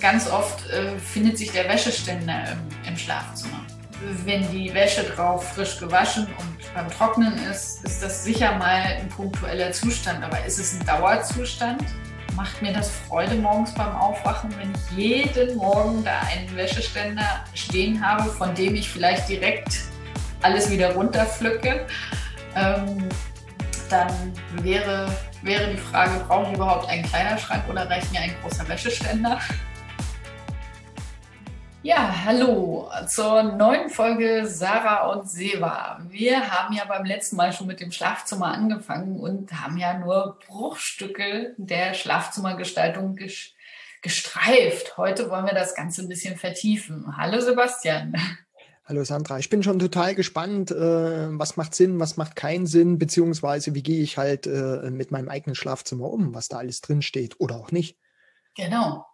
Ganz oft äh, findet sich der Wäscheständer im, im, Schlafzimmer. Wenn die Wäsche drauf frisch gewaschen und beim Trocknen ist, ist das sicher mal ein punktueller Zustand. Aber ist es ein Dauerzustand? Macht mir das Freude morgens beim Aufwachen, wenn ich jeden Morgen da einen Wäscheständer stehen habe, von dem ich vielleicht direkt alles wieder runterpflücke? Ähm, dann wäre, wäre die Frage, brauche ich überhaupt einen Kleiderschrank oder reicht mir ein großer Wäscheständer? Ja, hallo zur neuen Folge Sarah und Seva. Wir haben ja beim letzten Mal schon mit dem Schlafzimmer angefangen und haben ja nur Bruchstücke der Schlafzimmergestaltung gestreift. Heute wollen wir das Ganze ein bisschen vertiefen. Hallo Sebastian. Hallo Sandra, ich bin schon total gespannt, äh, was macht Sinn, was macht keinen Sinn, beziehungsweise wie gehe ich halt äh, mit meinem eigenen Schlafzimmer um, was da alles drin steht oder auch nicht. Genau.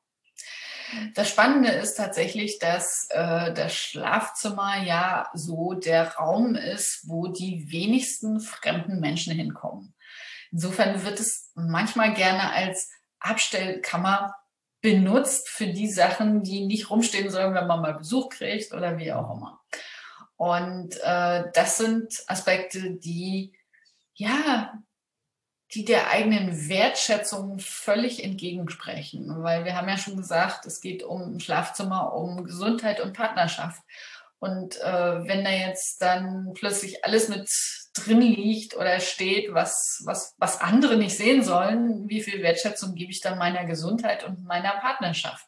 Das Spannende ist tatsächlich, dass äh, das Schlafzimmer ja so der Raum ist, wo die wenigsten fremden Menschen hinkommen. Insofern wird es manchmal gerne als Abstellkammer benutzt für die Sachen, die nicht rumstehen sollen, wenn man mal Besuch kriegt oder wie auch immer. Und äh, das sind Aspekte, die ja die der eigenen Wertschätzung völlig entgegensprechen. Weil wir haben ja schon gesagt, es geht um Schlafzimmer, um Gesundheit und Partnerschaft. Und äh, wenn da jetzt dann plötzlich alles mit drin liegt oder steht, was, was, was andere nicht sehen sollen, wie viel Wertschätzung gebe ich dann meiner Gesundheit und meiner Partnerschaft?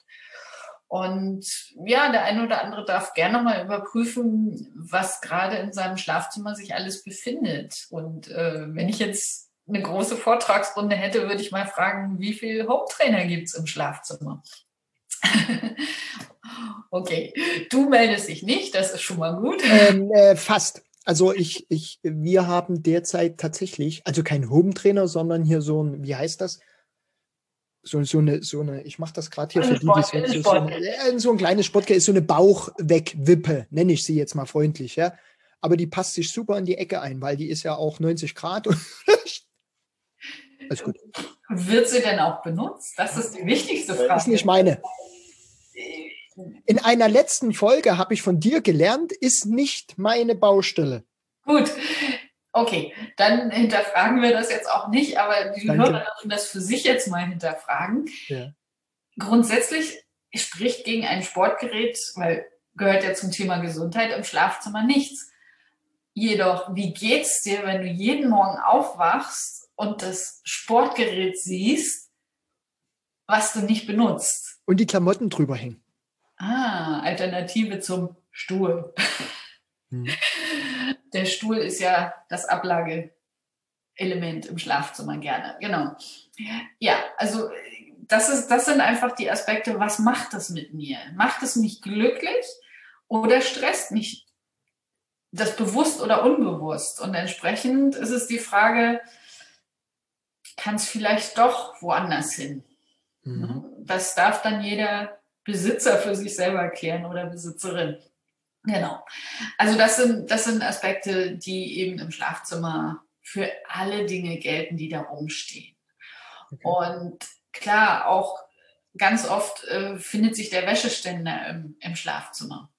Und ja, der eine oder andere darf gerne mal überprüfen, was gerade in seinem Schlafzimmer sich alles befindet. Und äh, wenn ich jetzt eine große Vortragsrunde hätte, würde ich mal fragen, wie viele Hometrainer gibt es im Schlafzimmer? okay, du meldest dich nicht, das ist schon mal gut. Ähm, äh, fast. Also ich, ich, wir haben derzeit tatsächlich, also kein Home-Trainer, sondern hier so ein, wie heißt das? So, so eine, so eine, ich mache das gerade hier für die, die so, so, eine, so ein kleines Sportgerät, ist so eine Bauchwegwippe, nenne ich sie jetzt mal freundlich, ja. Aber die passt sich super in die Ecke ein, weil die ist ja auch 90 Grad und Alles gut. Wird sie denn auch benutzt? Das ist die wichtigste Frage. Das ist nicht meine. In einer letzten Folge habe ich von dir gelernt, ist nicht meine Baustelle. Gut. Okay, dann hinterfragen wir das jetzt auch nicht, aber die Danke. Hörer dürfen das für sich jetzt mal hinterfragen. Ja. Grundsätzlich spricht gegen ein Sportgerät, weil gehört ja zum Thema Gesundheit im Schlafzimmer nichts. Jedoch, wie geht's dir, wenn du jeden Morgen aufwachst und das Sportgerät siehst, was du nicht benutzt. Und die Klamotten drüber hängen. Ah, Alternative zum Stuhl. Hm. Der Stuhl ist ja das Ablageelement im Schlafzimmer gerne. Genau. Ja, also das, ist, das sind einfach die Aspekte, was macht das mit mir? Macht es mich glücklich oder stresst mich das bewusst oder unbewusst? Und entsprechend ist es die Frage, kann es vielleicht doch woanders hin. Mhm. Das darf dann jeder Besitzer für sich selber klären oder Besitzerin. Genau. Also das sind, das sind Aspekte, die eben im Schlafzimmer für alle Dinge gelten, die da rumstehen. Okay. Und klar, auch ganz oft äh, findet sich der Wäscheständer im, im Schlafzimmer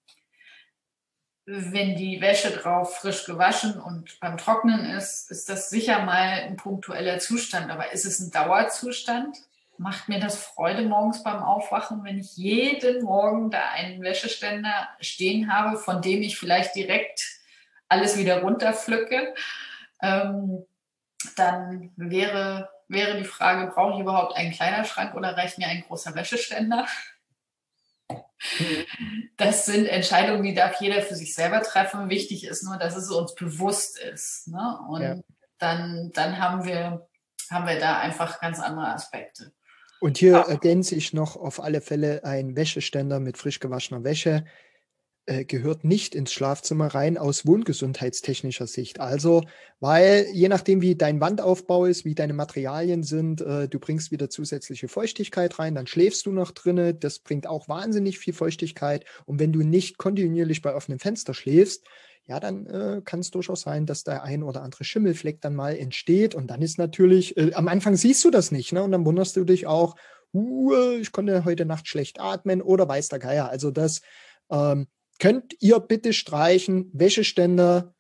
wenn die Wäsche drauf frisch gewaschen und beim Trocknen ist, ist das sicher mal ein punktueller Zustand. Aber ist es ein Dauerzustand? Macht mir das Freude morgens beim Aufwachen, wenn ich jeden Morgen da einen Wäscheständer stehen habe, von dem ich vielleicht direkt alles wieder runterpflücke? Ähm, dann wäre, wäre die Frage, brauche ich überhaupt einen Kleiderschrank oder reicht mir ein großer Wäscheständer? Das sind Entscheidungen, die darf jeder für sich selber treffen. Wichtig ist nur, dass es uns bewusst ist. Ne? Und ja. dann, dann haben, wir, haben wir da einfach ganz andere Aspekte. Und hier ergänze ich noch auf alle Fälle ein Wäscheständer mit frisch gewaschener Wäsche äh, gehört nicht ins Schlafzimmer rein aus wohngesundheitstechnischer Sicht. Also, weil je nachdem, wie dein Wandaufbau ist, wie deine Materialien sind, äh, du bringst wieder zusätzliche Feuchtigkeit rein, dann schläfst du noch drinne. Das bringt auch wahnsinnig viel Feuchtigkeit. Und wenn du nicht kontinuierlich bei offenem Fenster schläfst, ja, dann äh, kann es durchaus sein, dass der ein oder andere Schimmelfleck dann mal entsteht. Und dann ist natürlich, äh, am Anfang siehst du das nicht, ne? Und dann wunderst du dich auch, uh, ich konnte heute Nacht schlecht atmen oder weiß der Geier. Also das ähm, könnt ihr bitte streichen. Wäscheständer,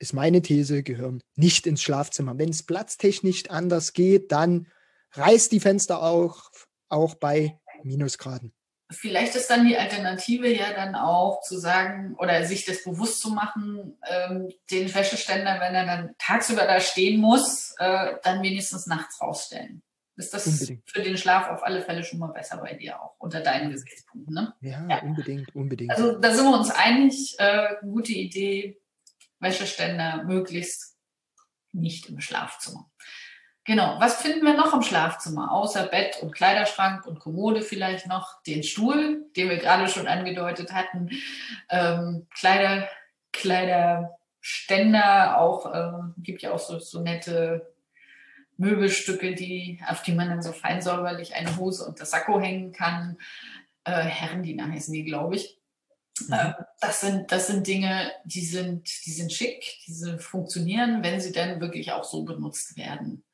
ist meine These, gehören nicht ins Schlafzimmer. Wenn es platztechnisch anders geht, dann reißt die Fenster auch, auch bei Minusgraden. Vielleicht ist dann die Alternative ja dann auch zu sagen oder sich das bewusst zu machen, ähm, den Wäscheständer, wenn er dann tagsüber da stehen muss, äh, dann wenigstens nachts rausstellen. Ist das unbedingt. für den Schlaf auf alle Fälle schon mal besser bei dir auch, unter deinen Gesichtspunkten? Ne? Ja, ja, unbedingt, unbedingt. Also da sind wir uns einig, äh, gute Idee, Wäscheständer möglichst nicht im Schlafzimmer. Genau, was finden wir noch im Schlafzimmer? Außer Bett und Kleiderschrank und Kommode vielleicht noch den Stuhl, den wir gerade schon angedeutet hatten. Ähm, Kleider, Kleiderständer, auch äh, gibt ja auch so, so nette Möbelstücke, die, auf die man dann so fein säuberlich eine Hose und das Sakko hängen kann. Äh, Herrendiener heißen die, glaube ich. Mhm. Äh, das, sind, das sind Dinge, die sind, die sind schick, die funktionieren, wenn sie dann wirklich auch so benutzt werden.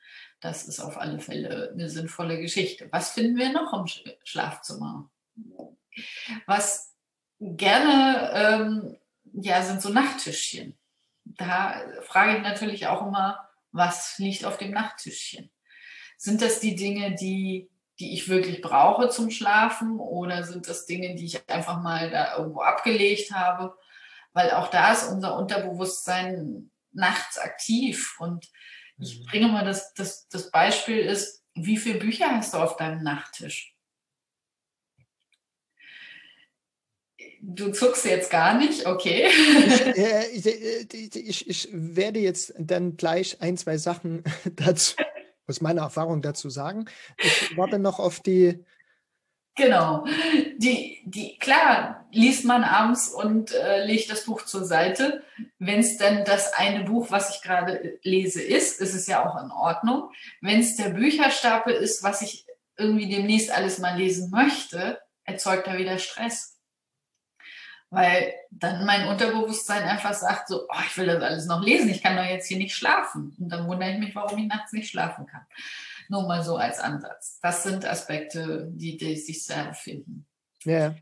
Das ist auf alle Fälle eine sinnvolle Geschichte. Was finden wir noch im Schlafzimmer? Was gerne, ähm, ja, sind so Nachttischchen. Da frage ich natürlich auch immer, was liegt auf dem Nachttischchen? Sind das die Dinge, die, die ich wirklich brauche zum Schlafen oder sind das Dinge, die ich einfach mal da irgendwo abgelegt habe? Weil auch da ist unser Unterbewusstsein nachts aktiv und ich mhm. bringe mal das, das, das Beispiel ist, wie viele Bücher hast du auf deinem Nachttisch? Du zuckst jetzt gar nicht, okay. Ich, äh, ich, ich, werde jetzt dann gleich ein, zwei Sachen dazu, aus meiner Erfahrung dazu sagen. Ich warte noch auf die. Genau. Die, die, klar, liest man abends und äh, legt das Buch zur Seite. Wenn es denn das eine Buch, was ich gerade lese, ist, ist es ja auch in Ordnung. Wenn es der Bücherstapel ist, was ich irgendwie demnächst alles mal lesen möchte, erzeugt er wieder Stress weil dann mein Unterbewusstsein einfach sagt so, oh, ich will das alles noch lesen, ich kann doch jetzt hier nicht schlafen. Und dann wundere ich mich, warum ich nachts nicht schlafen kann. Nur mal so als Ansatz. Das sind Aspekte, die, die sich sehr finden. Ja.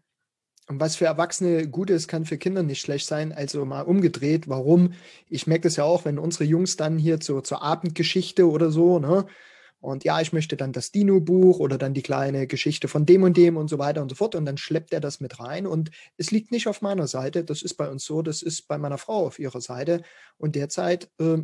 Und was für Erwachsene gut ist, kann für Kinder nicht schlecht sein. Also mal umgedreht. Warum? Ich merke das ja auch, wenn unsere Jungs dann hier zu, zur Abendgeschichte oder so, ne, und ja, ich möchte dann das Dino-Buch oder dann die kleine Geschichte von dem und dem und so weiter und so fort. Und dann schleppt er das mit rein. Und es liegt nicht auf meiner Seite. Das ist bei uns so. Das ist bei meiner Frau auf ihrer Seite. Und derzeit, äh,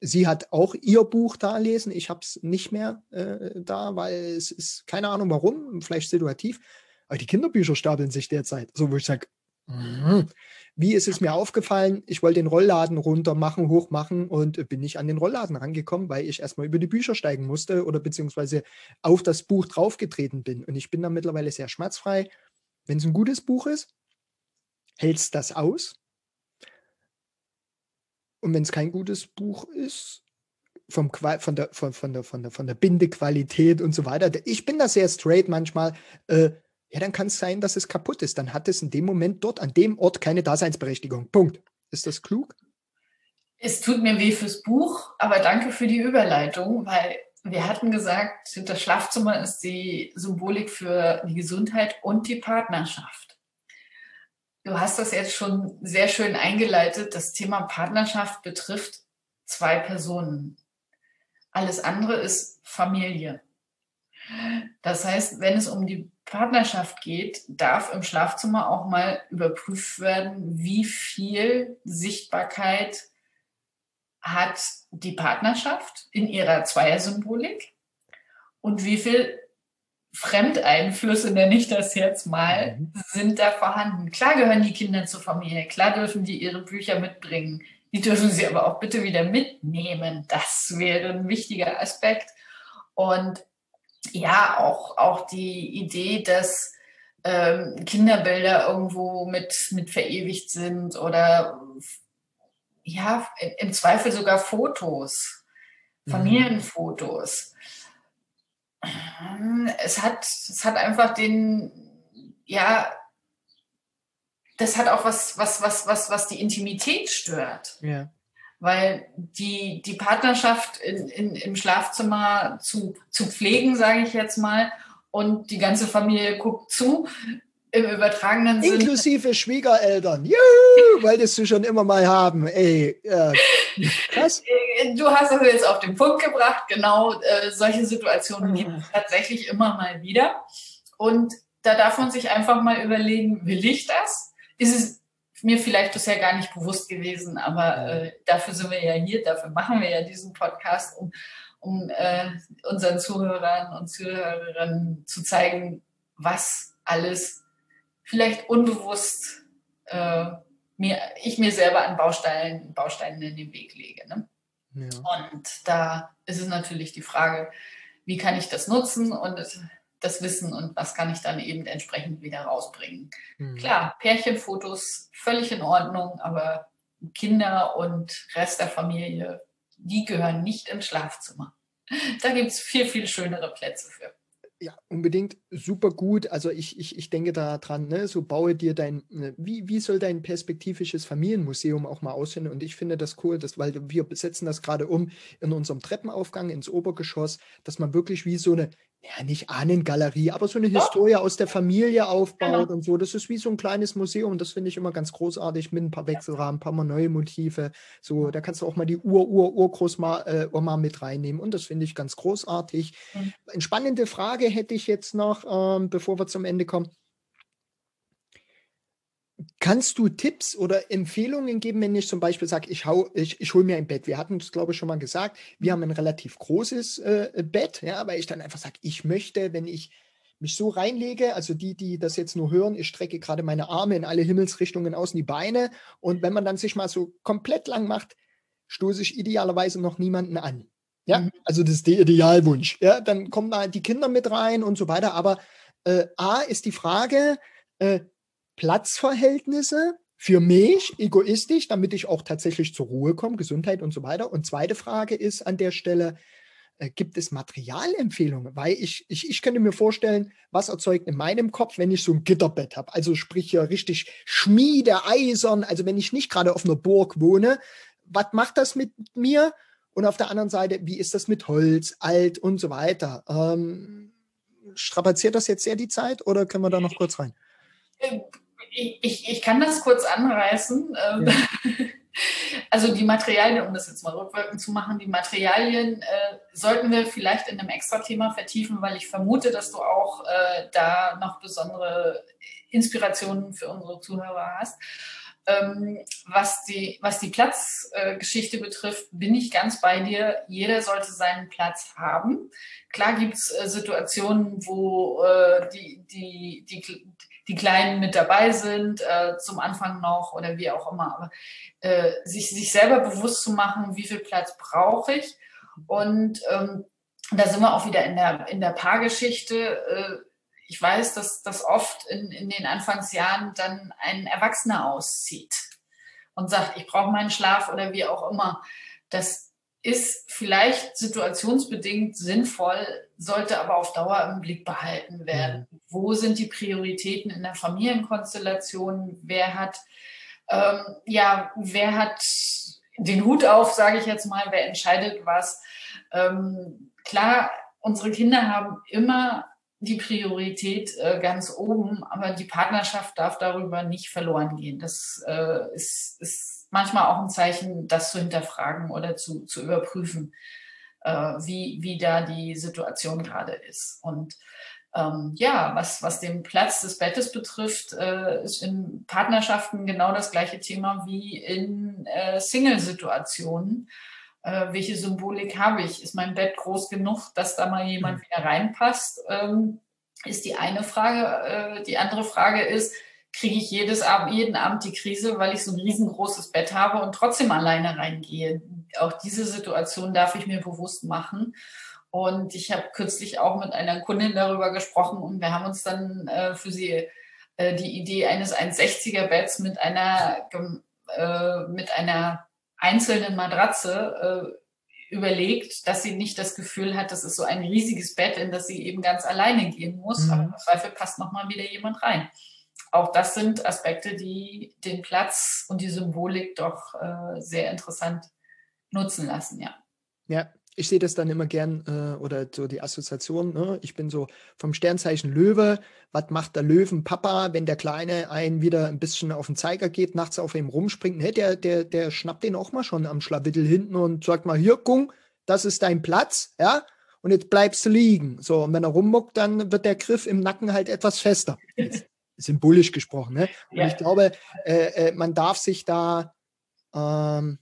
sie hat auch ihr Buch da lesen. Ich habe es nicht mehr äh, da, weil es ist keine Ahnung warum, vielleicht situativ. Aber die Kinderbücher stapeln sich derzeit. So, wo ich sage, Mhm. Wie ist es mir aufgefallen? Ich wollte den Rollladen runter machen, hoch machen und bin nicht an den Rollladen rangekommen, weil ich erstmal über die Bücher steigen musste oder beziehungsweise auf das Buch draufgetreten bin. Und ich bin da mittlerweile sehr schmerzfrei. Wenn es ein gutes Buch ist, hält es das aus. Und wenn es kein gutes Buch ist, vom, von, der, von, von, der, von, der, von der Bindequalität und so weiter, ich bin da sehr straight manchmal. Äh, ja, dann kann es sein, dass es kaputt ist. Dann hat es in dem Moment dort, an dem Ort, keine Daseinsberechtigung. Punkt. Ist das klug? Es tut mir weh fürs Buch, aber danke für die Überleitung, weil wir hatten gesagt, das Schlafzimmer ist die Symbolik für die Gesundheit und die Partnerschaft. Du hast das jetzt schon sehr schön eingeleitet. Das Thema Partnerschaft betrifft zwei Personen. Alles andere ist Familie. Das heißt, wenn es um die Partnerschaft geht, darf im Schlafzimmer auch mal überprüft werden, wie viel Sichtbarkeit hat die Partnerschaft in ihrer Zweiersymbolik und wie viel Fremdeinflüsse, nenne ich das jetzt mal, mhm. sind da vorhanden. Klar gehören die Kinder zur Familie, klar dürfen die ihre Bücher mitbringen, die dürfen sie aber auch bitte wieder mitnehmen. Das wäre ein wichtiger Aspekt. Und ja, auch, auch die Idee, dass ähm, Kinderbilder irgendwo mit, mit verewigt sind oder ja, im Zweifel sogar Fotos, mhm. Familienfotos. Es hat, es hat einfach den, ja, das hat auch was, was, was, was, was die Intimität stört. Ja. Weil die, die Partnerschaft in, in, im Schlafzimmer zu, zu pflegen, sage ich jetzt mal, und die ganze Familie guckt zu, im übertragenen Sinne. Inklusive Schwiegereltern. Juhu, wolltest du schon immer mal haben. Ey, äh, krass. Du hast es jetzt auf den Punkt gebracht. Genau, äh, solche Situationen mhm. gibt es tatsächlich immer mal wieder. Und da darf man sich einfach mal überlegen, will ich das? Ist es mir vielleicht bisher gar nicht bewusst gewesen, aber äh, dafür sind wir ja hier, dafür machen wir ja diesen Podcast, um, um äh, unseren Zuhörern und Zuhörerinnen zu zeigen, was alles vielleicht unbewusst äh, mir, ich mir selber an Bausteinen, Bausteinen in den Weg lege. Ne? Ja. Und da ist es natürlich die Frage, wie kann ich das nutzen und das Wissen und was kann ich dann eben entsprechend wieder rausbringen. Mhm. Klar, Pärchenfotos völlig in Ordnung, aber Kinder und Rest der Familie, die gehören nicht ins Schlafzimmer. Da gibt es viel, viel schönere Plätze für. Ja, unbedingt super gut. Also ich, ich, ich denke da dran, ne, so baue dir dein, ne, wie, wie soll dein perspektivisches Familienmuseum auch mal aussehen? Und ich finde das cool, dass, weil wir setzen das gerade um in unserem Treppenaufgang ins Obergeschoss, dass man wirklich wie so eine ja, nicht Ahnengalerie, aber so eine Doch. Historie aus der Familie aufbaut genau. und so. Das ist wie so ein kleines Museum. Das finde ich immer ganz großartig mit ein paar Wechselrahmen, ein paar mal neue Motive. So, da kannst du auch mal die Ur-Ur-Urgroßoma äh, mit reinnehmen. Und das finde ich ganz großartig. Mhm. Eine spannende Frage hätte ich jetzt noch, ähm, bevor wir zum Ende kommen. Kannst du Tipps oder Empfehlungen geben, wenn ich zum Beispiel sage, ich, ich, ich hole mir ein Bett? Wir hatten es, glaube ich, schon mal gesagt. Wir haben ein relativ großes äh, Bett, ja, weil ich dann einfach sage, ich möchte, wenn ich mich so reinlege, also die, die das jetzt nur hören, ich strecke gerade meine Arme in alle Himmelsrichtungen aus, die Beine. Und wenn man dann sich mal so komplett lang macht, stoße ich idealerweise noch niemanden an. Ja, mhm. also das ist der Idealwunsch. Ja, dann kommen da die Kinder mit rein und so weiter. Aber äh, A ist die Frage, äh, Platzverhältnisse für mich egoistisch, damit ich auch tatsächlich zur Ruhe komme, Gesundheit und so weiter. Und zweite Frage ist an der Stelle, äh, gibt es Materialempfehlungen? Weil ich, ich, ich könnte mir vorstellen, was erzeugt in meinem Kopf, wenn ich so ein Gitterbett habe. Also sprich hier richtig Schmiede, Eisern, also wenn ich nicht gerade auf einer Burg wohne, was macht das mit mir? Und auf der anderen Seite, wie ist das mit Holz, alt und so weiter? Ähm, strapaziert das jetzt sehr die Zeit oder können wir da noch kurz rein? Ich, ich, kann das kurz anreißen. Ähm, ja. Also die Materialien, um das jetzt mal rückwirkend zu machen, die Materialien äh, sollten wir vielleicht in einem Extra-Thema vertiefen, weil ich vermute, dass du auch äh, da noch besondere Inspirationen für unsere Zuhörer hast. Ähm, was, die, was die Platzgeschichte äh, betrifft, bin ich ganz bei dir. Jeder sollte seinen Platz haben. Klar gibt es äh, Situationen, wo äh, die, die, die, die Kleinen mit dabei sind, äh, zum Anfang noch oder wie auch immer. Aber äh, sich, sich selber bewusst zu machen, wie viel Platz brauche ich. Und ähm, da sind wir auch wieder in der, in der Paargeschichte. Äh, ich weiß, dass das oft in, in den Anfangsjahren dann ein Erwachsener auszieht und sagt, ich brauche meinen Schlaf oder wie auch immer. Das ist vielleicht situationsbedingt sinnvoll, sollte aber auf Dauer im Blick behalten werden. Mhm. Wo sind die Prioritäten in der Familienkonstellation? Wer hat, ähm, ja, wer hat den Hut auf, sage ich jetzt mal, wer entscheidet was? Ähm, klar, unsere Kinder haben immer die Priorität äh, ganz oben, aber die Partnerschaft darf darüber nicht verloren gehen. Das äh, ist, ist manchmal auch ein Zeichen, das zu hinterfragen oder zu, zu überprüfen, äh, wie, wie da die Situation gerade ist. Und ähm, ja, was, was den Platz des Bettes betrifft, äh, ist in Partnerschaften genau das gleiche Thema wie in äh, Single-Situationen. Äh, welche Symbolik habe ich? Ist mein Bett groß genug, dass da mal jemand mhm. wieder reinpasst? Ähm, ist die eine Frage. Äh, die andere Frage ist, kriege ich jedes Abend, jeden Abend die Krise, weil ich so ein riesengroßes Bett habe und trotzdem alleine reingehe. Auch diese Situation darf ich mir bewusst machen. Und ich habe kürzlich auch mit einer Kundin darüber gesprochen und wir haben uns dann äh, für sie äh, die Idee eines 1,60er Betts mit einer, äh, mit einer einzelnen Matratze äh, überlegt, dass sie nicht das Gefühl hat, das ist so ein riesiges Bett, in das sie eben ganz alleine gehen muss. Mhm. Aber im Zweifel passt nochmal wieder jemand rein auch das sind Aspekte, die den Platz und die Symbolik doch äh, sehr interessant nutzen lassen, ja. Ja, ich sehe das dann immer gern äh, oder so die Assoziation. Ne? Ich bin so vom Sternzeichen Löwe. Was macht der Löwenpapa, wenn der Kleine einen wieder ein bisschen auf den Zeiger geht, nachts auf ihm rumspringt? Ne? Der, der, der schnappt den auch mal schon am Schlawittel hinten und sagt mal: Hier, Gung, das ist dein Platz, ja? Und jetzt bleibst du liegen. So, und wenn er rummuckt, dann wird der Griff im Nacken halt etwas fester. Symbolisch gesprochen. Ne? Und ja. ich glaube, äh, äh, man darf sich da ähm,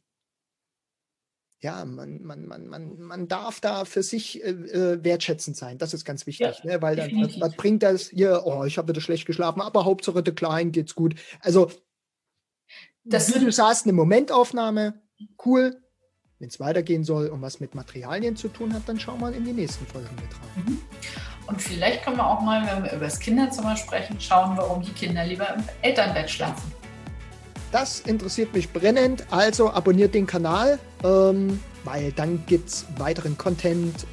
ja, man, man, man, man, man darf da für sich äh, äh wertschätzend sein. Das ist ganz wichtig, ja, ne? weil dann, was, was, bringt das hier? Oh, ich habe wieder schlecht geschlafen, aber Hauptsache der Klein geht's gut. Also, das, du sagst, eine Momentaufnahme, cool. Wenn es weitergehen soll und was mit Materialien zu tun hat, dann schauen wir in die nächsten Folgen mit rein. Mhm. Und vielleicht können wir auch mal, wenn wir über das Kinderzimmer sprechen, schauen, warum die Kinder lieber im Elternbett schlafen. Das interessiert mich brennend, also abonniert den Kanal, ähm, weil dann gibt es weiteren Content